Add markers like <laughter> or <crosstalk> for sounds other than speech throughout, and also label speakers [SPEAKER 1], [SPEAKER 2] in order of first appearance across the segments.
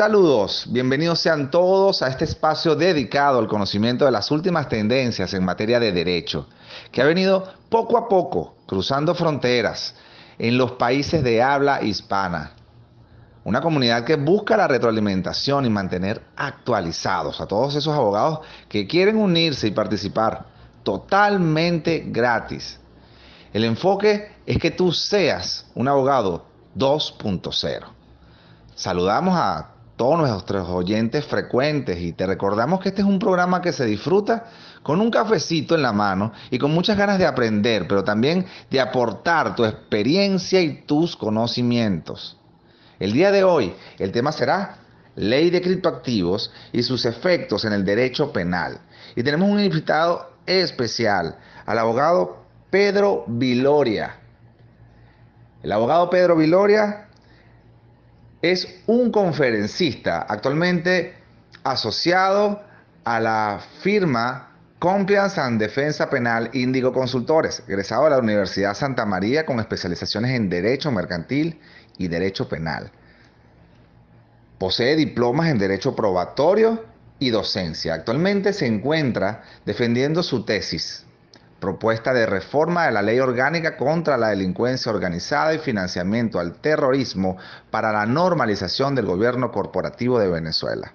[SPEAKER 1] Saludos, bienvenidos sean todos a este espacio dedicado al conocimiento de las últimas tendencias en materia de derecho, que ha venido poco a poco cruzando fronteras en los países de habla hispana. Una comunidad que busca la retroalimentación y mantener actualizados a todos esos abogados que quieren unirse y participar totalmente gratis. El enfoque es que tú seas un abogado 2.0. Saludamos a todos nuestros oyentes frecuentes y te recordamos que este es un programa que se disfruta con un cafecito en la mano y con muchas ganas de aprender, pero también de aportar tu experiencia y tus conocimientos. El día de hoy el tema será ley de criptoactivos y sus efectos en el derecho penal. Y tenemos un invitado especial, al abogado Pedro Viloria. El abogado Pedro Viloria es un conferencista actualmente asociado a la firma Compliance and Defensa Penal Índigo Consultores, egresado de la Universidad Santa María con especializaciones en Derecho Mercantil y Derecho Penal. Posee diplomas en Derecho Probatorio y Docencia. Actualmente se encuentra defendiendo su tesis, propuesta de reforma de la ley orgánica contra la delincuencia organizada y financiamiento al terrorismo para la normalización del gobierno corporativo de Venezuela.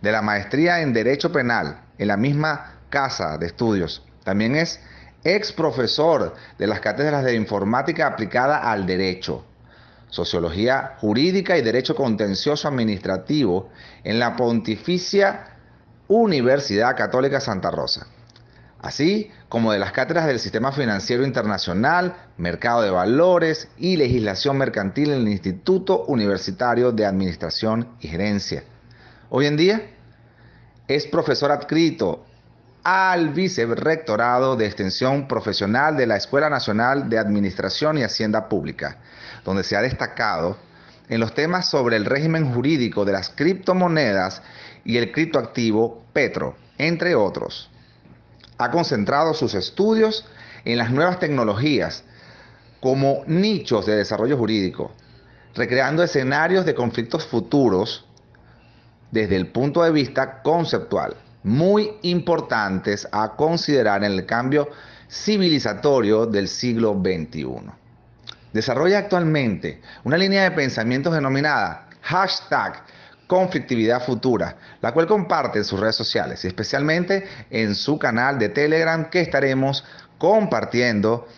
[SPEAKER 1] De la maestría en Derecho Penal en la misma casa de estudios. También es ex profesor de las cátedras de informática aplicada al derecho, sociología jurídica y derecho contencioso administrativo en la Pontificia Universidad Católica Santa Rosa así como de las cátedras del Sistema Financiero Internacional, Mercado de Valores y Legislación Mercantil en el Instituto Universitario de Administración y Gerencia. Hoy en día es profesor adscrito al vicerrectorado de extensión profesional de la Escuela Nacional de Administración y Hacienda Pública, donde se ha destacado en los temas sobre el régimen jurídico de las criptomonedas y el criptoactivo Petro, entre otros ha concentrado sus estudios en las nuevas tecnologías como nichos de desarrollo jurídico, recreando escenarios de conflictos futuros desde el punto de vista conceptual, muy importantes a considerar en el cambio civilizatorio del siglo XXI. Desarrolla actualmente una línea de pensamientos denominada hashtag conflictividad futura, la cual comparte en sus redes sociales y especialmente en su canal de Telegram que estaremos compartiendo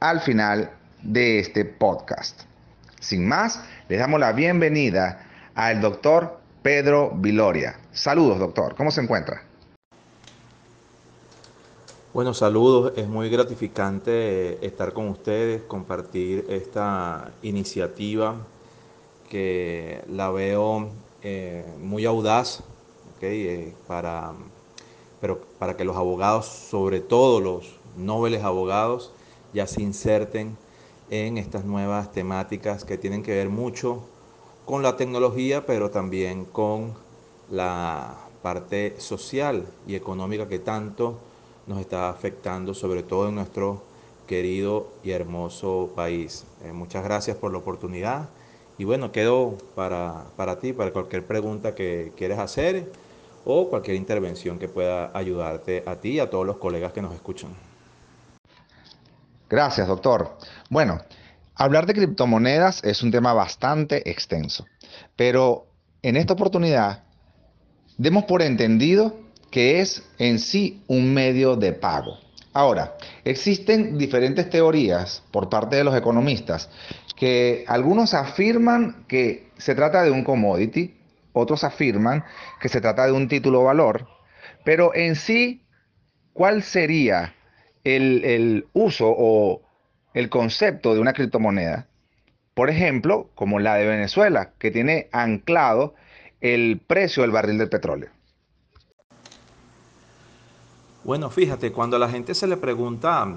[SPEAKER 1] al final de este podcast. Sin más, les damos la bienvenida al doctor Pedro Viloria. Saludos, doctor. ¿Cómo se encuentra?
[SPEAKER 2] Bueno, saludos. Es muy gratificante estar con ustedes, compartir esta iniciativa que la veo eh, muy audaz eh, para, pero para que los abogados, sobre todo los nobles abogados, ya se inserten en estas nuevas temáticas que tienen que ver mucho con la tecnología, pero también con la parte social y económica que tanto nos está afectando, sobre todo en nuestro querido y hermoso país. Eh, muchas gracias por la oportunidad y bueno, quedo para, para ti, para cualquier pregunta que quieras hacer o cualquier intervención que pueda ayudarte a ti y a todos los colegas que nos escuchan.
[SPEAKER 1] Gracias, doctor. Bueno, hablar de criptomonedas es un tema bastante extenso, pero en esta oportunidad demos por entendido que es en sí un medio de pago. Ahora, existen diferentes teorías por parte de los economistas que algunos afirman que se trata de un commodity, otros afirman que se trata de un título valor, pero en sí, ¿cuál sería el, uso o el concepto de una criptomoneda? Por ejemplo, como la de Venezuela, que tiene anclado el precio del barril del petróleo.
[SPEAKER 2] Bueno, fíjate, cuando a la gente se le pregunta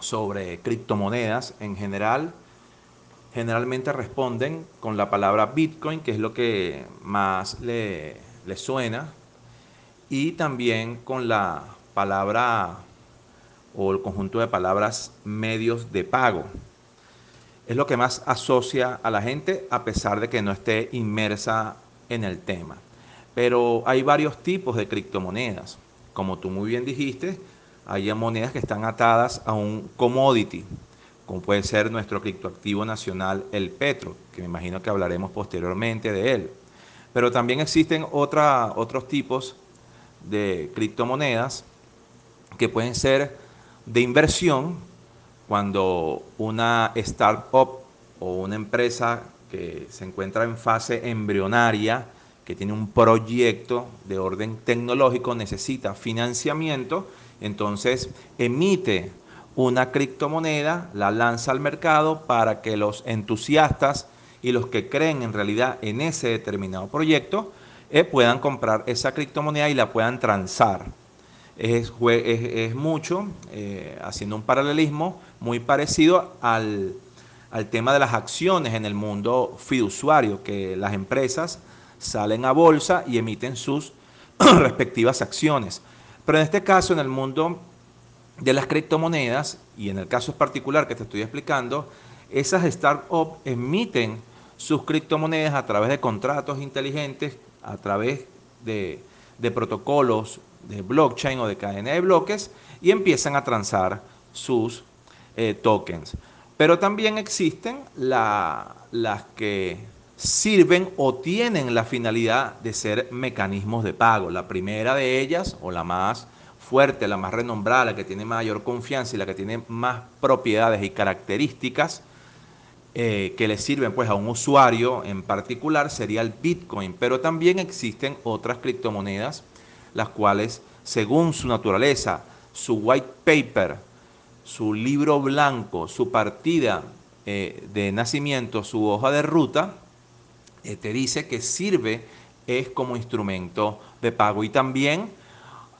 [SPEAKER 2] sobre criptomonedas en general, generalmente responden con la palabra Bitcoin, que es lo que más le, suena, y también con la palabra o el conjunto de palabras medios de pago. Es lo que más asocia a la gente a pesar de que no esté inmersa en el tema. Pero hay varios tipos de criptomonedas. Como tú muy bien dijiste, hay monedas que están atadas a un commodity, como puede ser nuestro criptoactivo nacional, el Petro, que me imagino que hablaremos posteriormente de él. Pero también existen otros tipos de criptomonedas que pueden ser de inversión, cuando una startup o una empresa que se encuentra en fase embrionaria, que tiene un proyecto de orden tecnológico, necesita financiamiento, entonces emite una criptomoneda, la lanza al mercado para que los entusiastas y los que creen en realidad en ese determinado proyecto eh, puedan comprar esa criptomoneda y la puedan transar. Es, mucho, eh, haciendo un paralelismo muy parecido al, al tema de las acciones en el mundo fiduciario, que las empresas salen a bolsa y emiten sus <clears throat> respectivas acciones. Pero en este caso, en el mundo de las criptomonedas, y en el caso particular que te estoy explicando, esas startups emiten sus criptomonedas a través de contratos inteligentes, a través de, protocolos de blockchain o de cadena de bloques, y empiezan a transar sus eh, tokens. Pero también existen las que sirven o tienen la finalidad de ser mecanismos de pago. La primera de ellas, o la más fuerte, la más renombrada, la que tiene mayor confianza y la que tiene más propiedades y características eh, que le sirven pues a un usuario en particular sería el Bitcoin. Pero también existen otras criptomonedas, las cuales según su naturaleza, su white paper, su libro blanco, su partida eh, de nacimiento, su hoja de ruta, eh, te dice que sirve es como instrumento de pago y también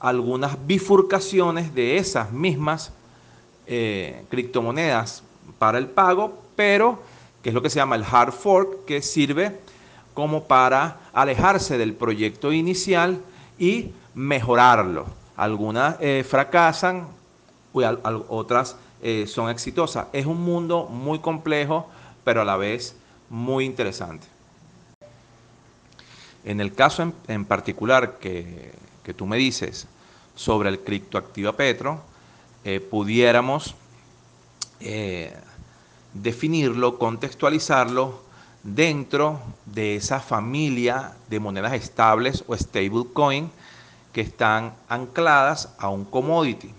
[SPEAKER 2] algunas bifurcaciones de esas mismas eh, criptomonedas para el pago, pero que es lo que se llama el hard fork, que sirve como para alejarse del proyecto inicial y mejorarlo. Algunas fracasan, otras eh, son exitosas. Es un mundo muy complejo, pero a la vez muy interesante. En el caso en, particular que, tú me dices sobre el criptoactiva Petro, eh, pudiéramos eh, definirlo, contextualizarlo dentro de esa familia de monedas estables o stablecoin que están ancladas a un commodity.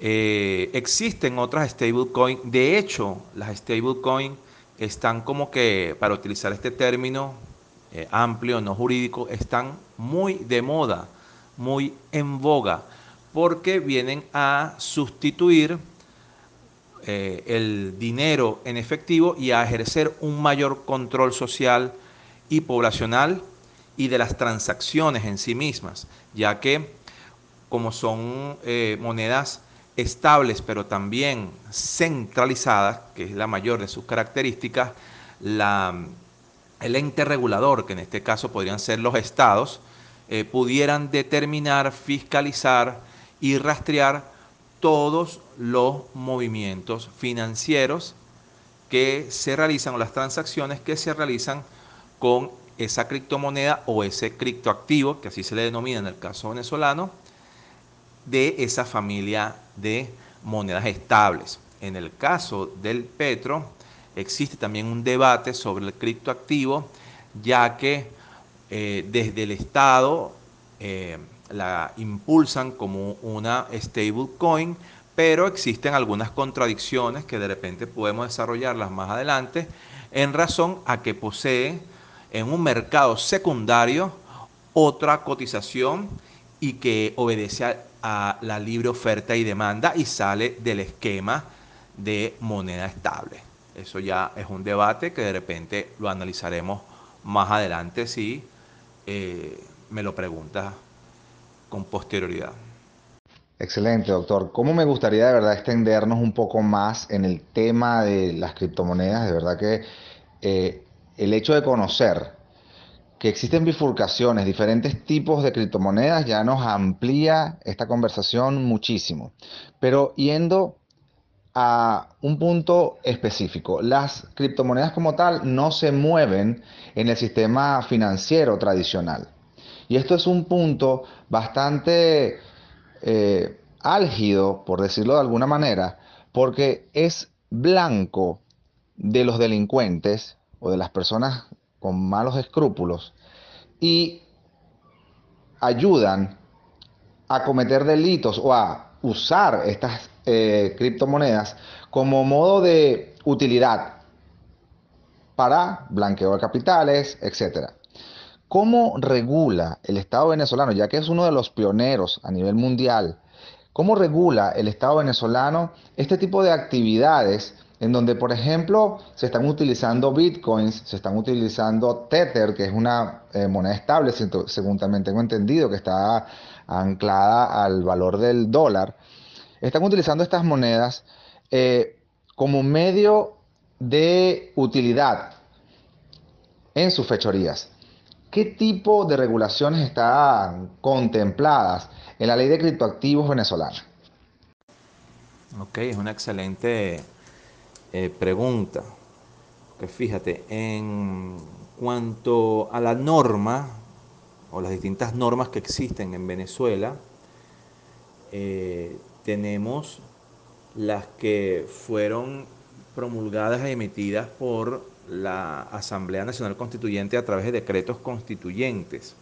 [SPEAKER 2] Eh, existen otras stablecoins. De hecho, las stablecoins están como que, para utilizar este término eh, amplio, no jurídico, están muy de moda, muy en boga, porque vienen a sustituir eh, el dinero en efectivo y a ejercer un mayor control social y poblacional y de las transacciones en sí mismas, ya que como son monedas estables, pero también centralizadas, que es la mayor de sus características, la, el ente regulador, que en este caso podrían ser los estados, eh, pudieran determinar, fiscalizar y rastrear todos los movimientos financieros que se realizan o las transacciones que se realizan con esa criptomoneda o ese criptoactivo, que así se le denomina en el caso venezolano, de esa familia de monedas estables. En el caso del petro, existe también un debate sobre el criptoactivo, ya que eh, desde el Estado eh, la impulsan como una stablecoin, pero existen algunas contradicciones que de repente podemos desarrollarlas más adelante en razón a que posee en un mercado secundario otra cotización y que obedece a a la libre oferta y demanda y sale del esquema de moneda estable. Eso ya es un debate que de repente lo analizaremos más adelante si eh, me lo preguntas con posterioridad.
[SPEAKER 1] Excelente, doctor. ¿Cómo me gustaría de verdad extendernos un poco más en el tema de las criptomonedas? De verdad que eh, el hecho de conocer que existen bifurcaciones, diferentes tipos de criptomonedas, ya nos amplía esta conversación muchísimo. Pero yendo a un punto específico. Las criptomonedas como tal no se mueven en el sistema financiero tradicional. Y esto es un punto bastante eh, álgido, por decirlo de alguna manera, porque es blanco de los delincuentes o de las personas con malos escrúpulos y ayudan a cometer delitos o a usar estas eh, criptomonedas como modo de utilidad para blanqueo de capitales, etc. ¿Cómo regula el Estado venezolano, ya que es uno de los pioneros a nivel mundial, cómo regula el Estado venezolano este tipo de actividades en donde, por ejemplo, se están utilizando bitcoins, se están utilizando Tether, que es una eh, moneda estable, según también tengo entendido, que está anclada al valor del dólar, están utilizando estas monedas eh, como medio de utilidad en sus fechorías. ¿Qué tipo de regulaciones están contempladas en la ley de criptoactivos venezolana?
[SPEAKER 2] Ok, es una excelente eh, pregunta. Que fíjate, en cuanto a la norma o las distintas normas que existen en Venezuela, eh, tenemos las que fueron promulgadas e emitidas por la Asamblea Nacional Constituyente a través de decretos constituyentes.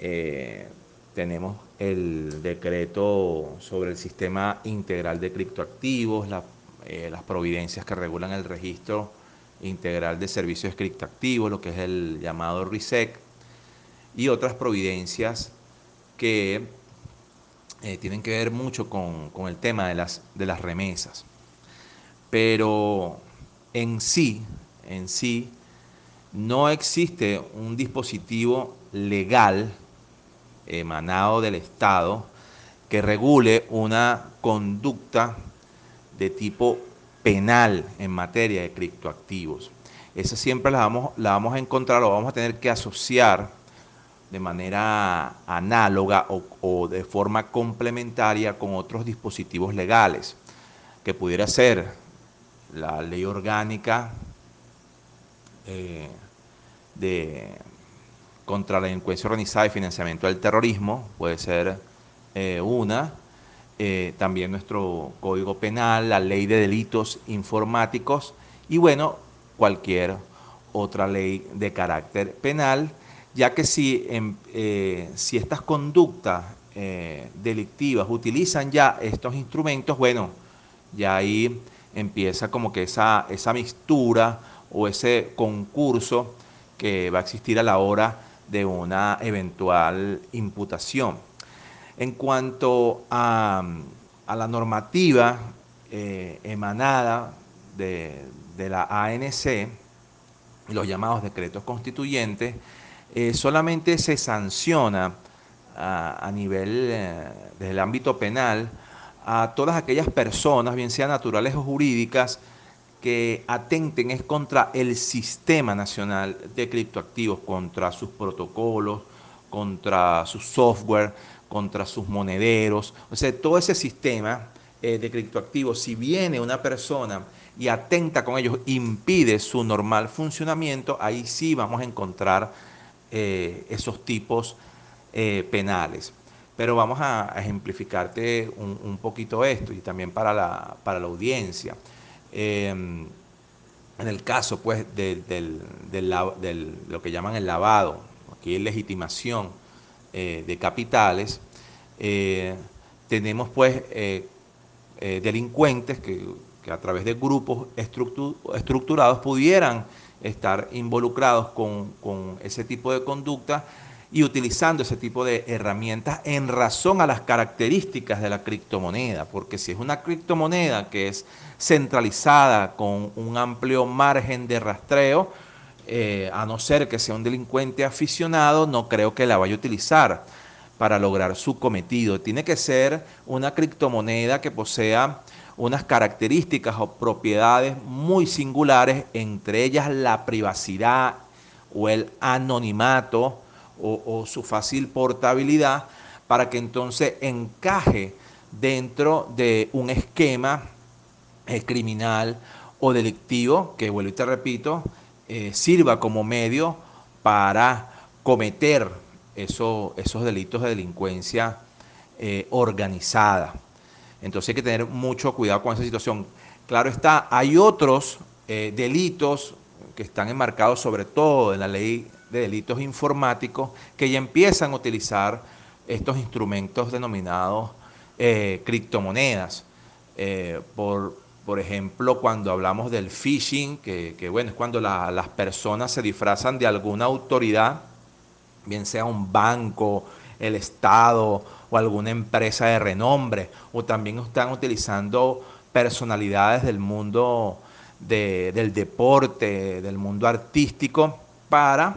[SPEAKER 2] Eh, tenemos el decreto sobre el sistema integral de criptoactivos, eh, las providencias que regulan el registro integral de servicios criptoactivos, lo que es el llamado RISEC, y otras providencias que eh, tienen que ver mucho con, el tema de las, de las remesas. Pero en sí, en sí, no existe un dispositivo legal emanado del Estado que regule una conducta de tipo penal en materia de criptoactivos. Esa siempre la vamos, la vamos a encontrar o vamos a tener que asociar de manera análoga o, de forma complementaria con otros dispositivos legales, que pudiera ser la ley orgánica eh, de, contra la delincuencia organizada y financiamiento del terrorismo, puede ser eh, una, eh, también nuestro código penal, la ley de delitos informáticos y bueno, cualquier otra ley de carácter penal ya que si, eh, si estas conductas eh, delictivas utilizan ya estos instrumentos, bueno, ya ahí empieza como que esa, esa mixtura o ese concurso que va a existir a la hora de una eventual imputación. En cuanto a, la normativa eh, emanada de, de la ANC, los llamados decretos constituyentes, eh, solamente se sanciona a, nivel eh, del ámbito penal a todas aquellas personas, bien sean naturales o jurídicas, que atenten es contra el sistema nacional de criptoactivos, contra sus protocolos, contra su software, contra sus monederos. O sea, todo ese sistema eh, de criptoactivos, si viene una persona y atenta con ellos, impide su normal funcionamiento, ahí sí vamos a encontrar eh, esos tipos eh, penales. Pero vamos a, ejemplificarte un, poquito esto y también para la, para la audiencia. Em, en el caso pues del, lo que llaman el lavado, aquí es legitimación eh, de capitales, tenemos pues delincuentes que, que, a través de grupos estructurados pudieran estar involucrados con, ese tipo de conducta y utilizando ese tipo de herramientas en razón a las características de la criptomoneda, porque si es una criptomoneda que es centralizada con un amplio margen de rastreo, eh, a no ser que sea un delincuente aficionado, no creo que la vaya a utilizar para lograr su cometido. Tiene que ser una criptomoneda que posea unas características o propiedades muy singulares, entre ellas la privacidad o el anonimato o, su fácil portabilidad, para que entonces encaje dentro de un esquema criminal o delictivo, que vuelvo y te repito, sirva como medio para cometer esos delitos de delincuencia organizada. Entonces hay que tener mucho cuidado con esa situación. Claro está, hay otros delitos que están enmarcados sobre todo en la ley de delitos informáticos que ya empiezan a utilizar estos instrumentos denominados eh, criptomonedas. Eh, por, por, ejemplo, cuando hablamos del phishing, que, bueno, es cuando las personas se disfrazan de alguna autoridad, bien sea un banco, el Estado o alguna empresa de renombre, o también están utilizando personalidades del mundo del deporte, del mundo artístico, para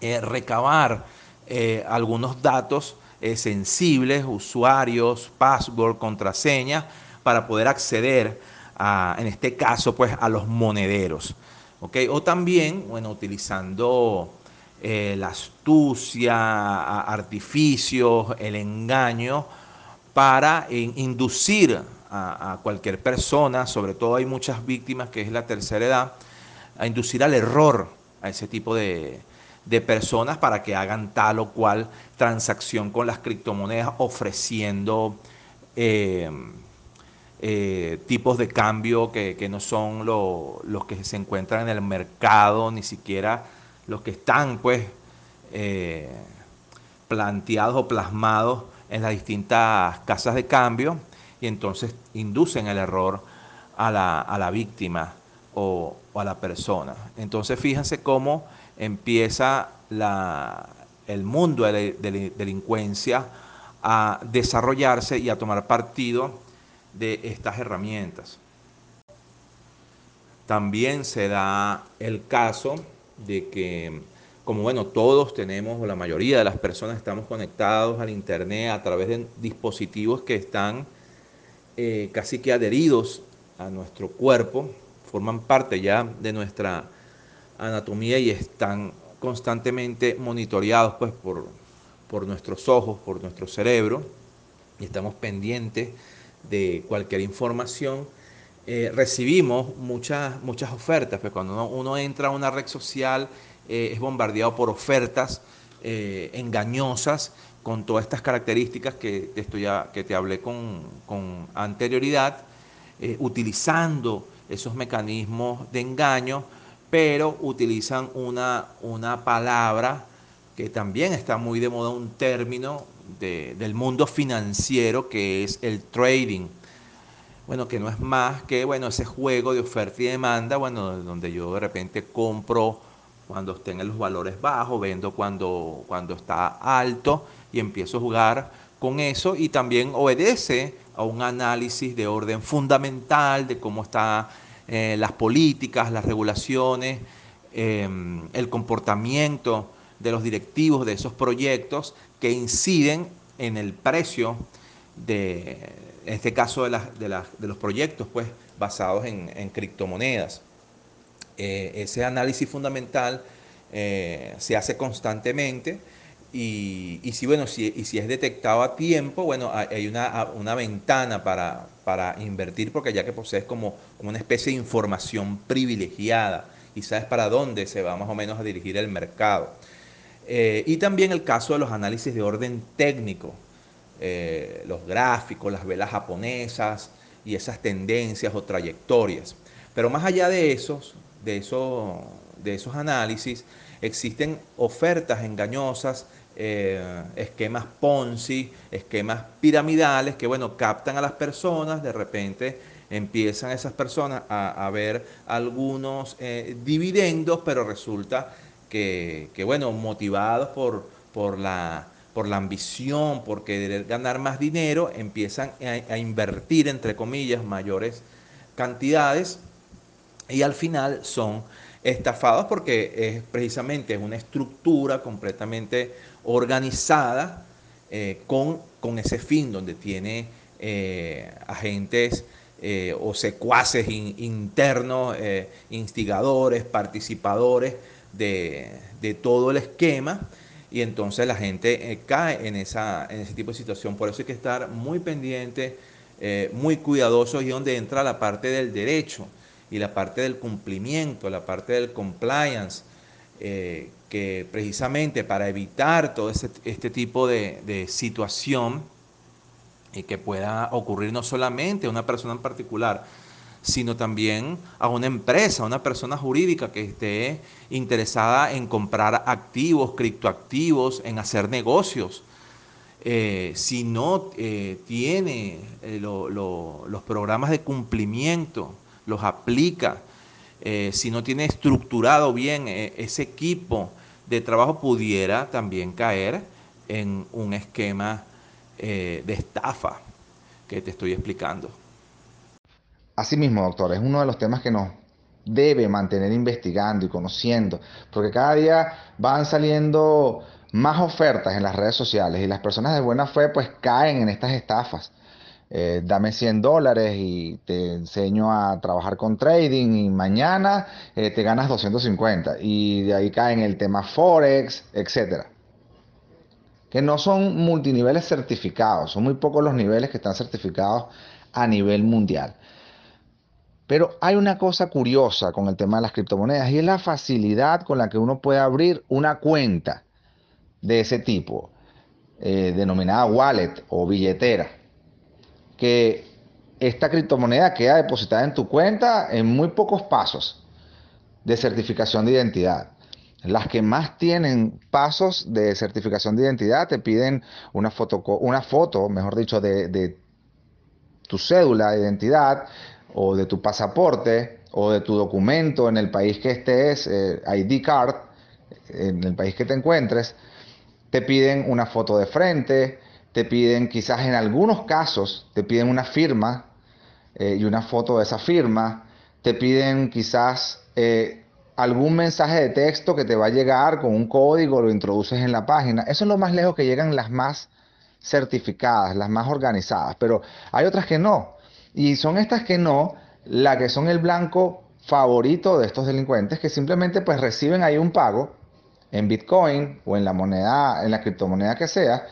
[SPEAKER 2] eh, recabar eh, algunos datos eh, sensibles, usuarios, password, contraseña, para poder acceder a, en este caso, pues a los monederos. O también, bueno, utilizando la astucia, artificios, el engaño, para inducir a, cualquier persona, sobre todo hay muchas víctimas que es la tercera edad, a inducir al error a ese tipo de, personas para que hagan tal o cual transacción con las criptomonedas ofreciendo eh, eh, tipos de cambio que, no son los que se encuentran en el mercado, ni siquiera los que están pues eh, planteados o plasmados en las distintas casas de cambio y entonces inducen el error a la, víctima o, a la persona. Entonces fíjense cómo empieza el mundo de la delincuencia a desarrollarse y a tomar partido de estas herramientas. También se da el caso de que, como bueno, todos tenemos, o la mayoría de las personas estamos conectados al Internet a través de dispositivos que están eh, casi que adheridos a nuestro cuerpo, forman parte ya de nuestra anatomía y están constantemente monitoreados pues, por, por nuestros ojos, por nuestro cerebro, y estamos pendientes de cualquier información. Eh, recibimos muchas, muchas ofertas, pues cuando uno, entra a una red social eh, es bombardeado por ofertas engañosas con todas estas características que, que te hablé con, anterioridad, eh, utilizando esos mecanismos de engaño, pero utilizan una, una palabra que también está muy de moda, un término del mundo financiero que es el trading. Bueno, que no es más que bueno, ese juego de oferta y demanda, bueno, donde yo de repente compro cuando estén en los valores bajos, vendo cuando, cuando está alto y empiezo a jugar con eso y también obedece a un análisis de orden fundamental de cómo están eh, las políticas, las regulaciones, em, el comportamiento de los directivos de esos proyectos que inciden en el precio de, en este caso, de, de, los proyectos pues, basados en, criptomonedas. Eh, ese análisis fundamental eh, se hace constantemente y, si, bueno, si, y si es detectado a tiempo, bueno, hay una, una ventana para, para, invertir porque ya que posees como, como, una especie de información privilegiada y sabes para dónde se va más o menos a dirigir el mercado. Eh, y también el caso de los análisis de orden técnico, eh, los gráficos, las velas japonesas y esas tendencias o trayectorias. Pero más allá de esos, de esos, de esos análisis, existen ofertas engañosas eh, esquemas Ponzi, esquemas piramidales que, bueno, captan a las personas, de repente empiezan esas personas a, ver algunos eh, dividendos, pero resulta que, bueno, motivados por, por, la, por la ambición, por querer ganar más dinero, empiezan a, invertir, entre comillas, mayores cantidades y al final son estafados porque es precisamente una estructura completamente organizada eh, con, con, ese fin, donde tiene eh, agentes eh, o secuaces internos, instigadores, participadores de, todo el esquema, y entonces la gente cae en, esa, en ese tipo de situación. Por eso hay que estar muy pendiente eh, muy cuidadosos y donde entra la parte del derecho y la parte del cumplimiento, la parte del compliance, eh, que precisamente para evitar todo este tipo de, situación y que pueda ocurrir no solamente a una persona en particular, sino también a una empresa, a una persona jurídica que esté interesada en comprar activos, criptoactivos, en hacer negocios. Eh, si no eh, tiene los programas de cumplimiento, los aplica, eh, si no tiene estructurado bien eh, ese equipo de trabajo, pudiera también caer en un esquema eh, de estafa que te estoy explicando.
[SPEAKER 1] Asimismo, doctor, es uno de los temas que nos debe mantener investigando y conociendo, porque cada día van saliendo más ofertas en las redes sociales y las personas de buena fe pues caen en estas estafas. Eh, dame 100 dólares y te enseño a trabajar con trading y mañana eh, te ganas 250 y de ahí cae en el tema forex, etcétera. Que no son multiniveles certificados, son muy pocos los niveles que están certificados a nivel mundial. Pero hay una cosa curiosa con el tema de las criptomonedas y es la facilidad con la que uno puede abrir una cuenta de ese tipo, eh, denominada wallet o billetera que esta criptomoneda queda depositada en tu cuenta en muy pocos pasos de certificación de identidad. Las que más tienen pasos de certificación de identidad te piden una foto, una foto mejor dicho, de, tu cédula de identidad o de tu pasaporte o de tu documento en el país que estés, eh, ID card, en el país que te encuentres. Te piden una foto de frente, te piden quizás en algunos casos, te piden una firma eh, y una foto de esa firma, te piden quizás eh, algún mensaje de texto que te va a llegar con un código, lo introduces en la página. Eso es lo más lejos que llegan las más certificadas, las más organizadas, pero hay otras que no. Y son estas que no, las que son el blanco favorito de estos delincuentes que simplemente pues reciben ahí un pago en Bitcoin o en la moneda, en la criptomoneda que sea,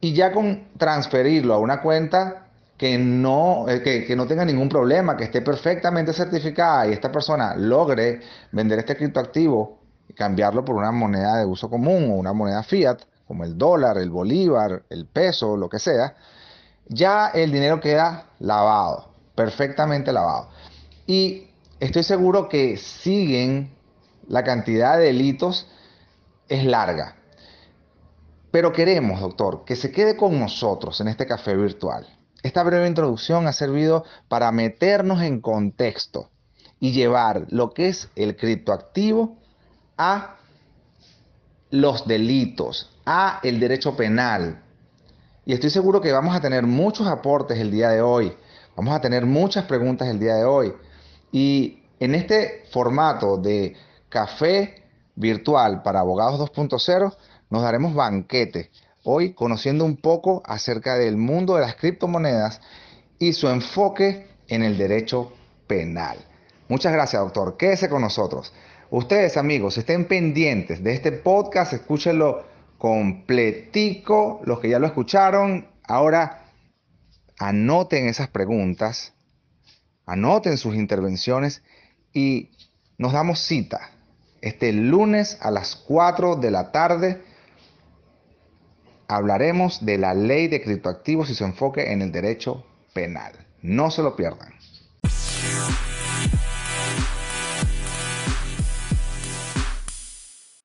[SPEAKER 1] y ya con transferirlo a una cuenta que no, eh, que, no tenga ningún problema, que esté perfectamente certificada y esta persona logre vender este criptoactivo y cambiarlo por una moneda de uso común o una moneda fiat, como el dólar, el bolívar, el peso, lo que sea, ya el dinero queda lavado, perfectamente lavado. Y estoy seguro que siguen la cantidad de delitos es larga. Pero queremos, doctor, que se quede con nosotros en este café virtual. Esta breve introducción ha servido para meternos en contexto y llevar lo que es el criptoactivo a los delitos, a el derecho penal. Y estoy seguro que vamos a tener muchos aportes el día de hoy, vamos a tener muchas preguntas el día de hoy. Y en este formato de café virtual para abogados 2.0, nos daremos banquete hoy conociendo un poco acerca del mundo de las criptomonedas y su enfoque en el derecho penal. Muchas gracias, doctor. Quédese con nosotros. Ustedes, amigos, estén pendientes de este podcast, escúchenlo completico, los que ya lo escucharon. Ahora anoten esas preguntas, anoten sus intervenciones y nos damos cita este lunes a las 4 de la tarde hablaremos de la ley de criptoactivos y su enfoque en el derecho penal. No se lo pierdan.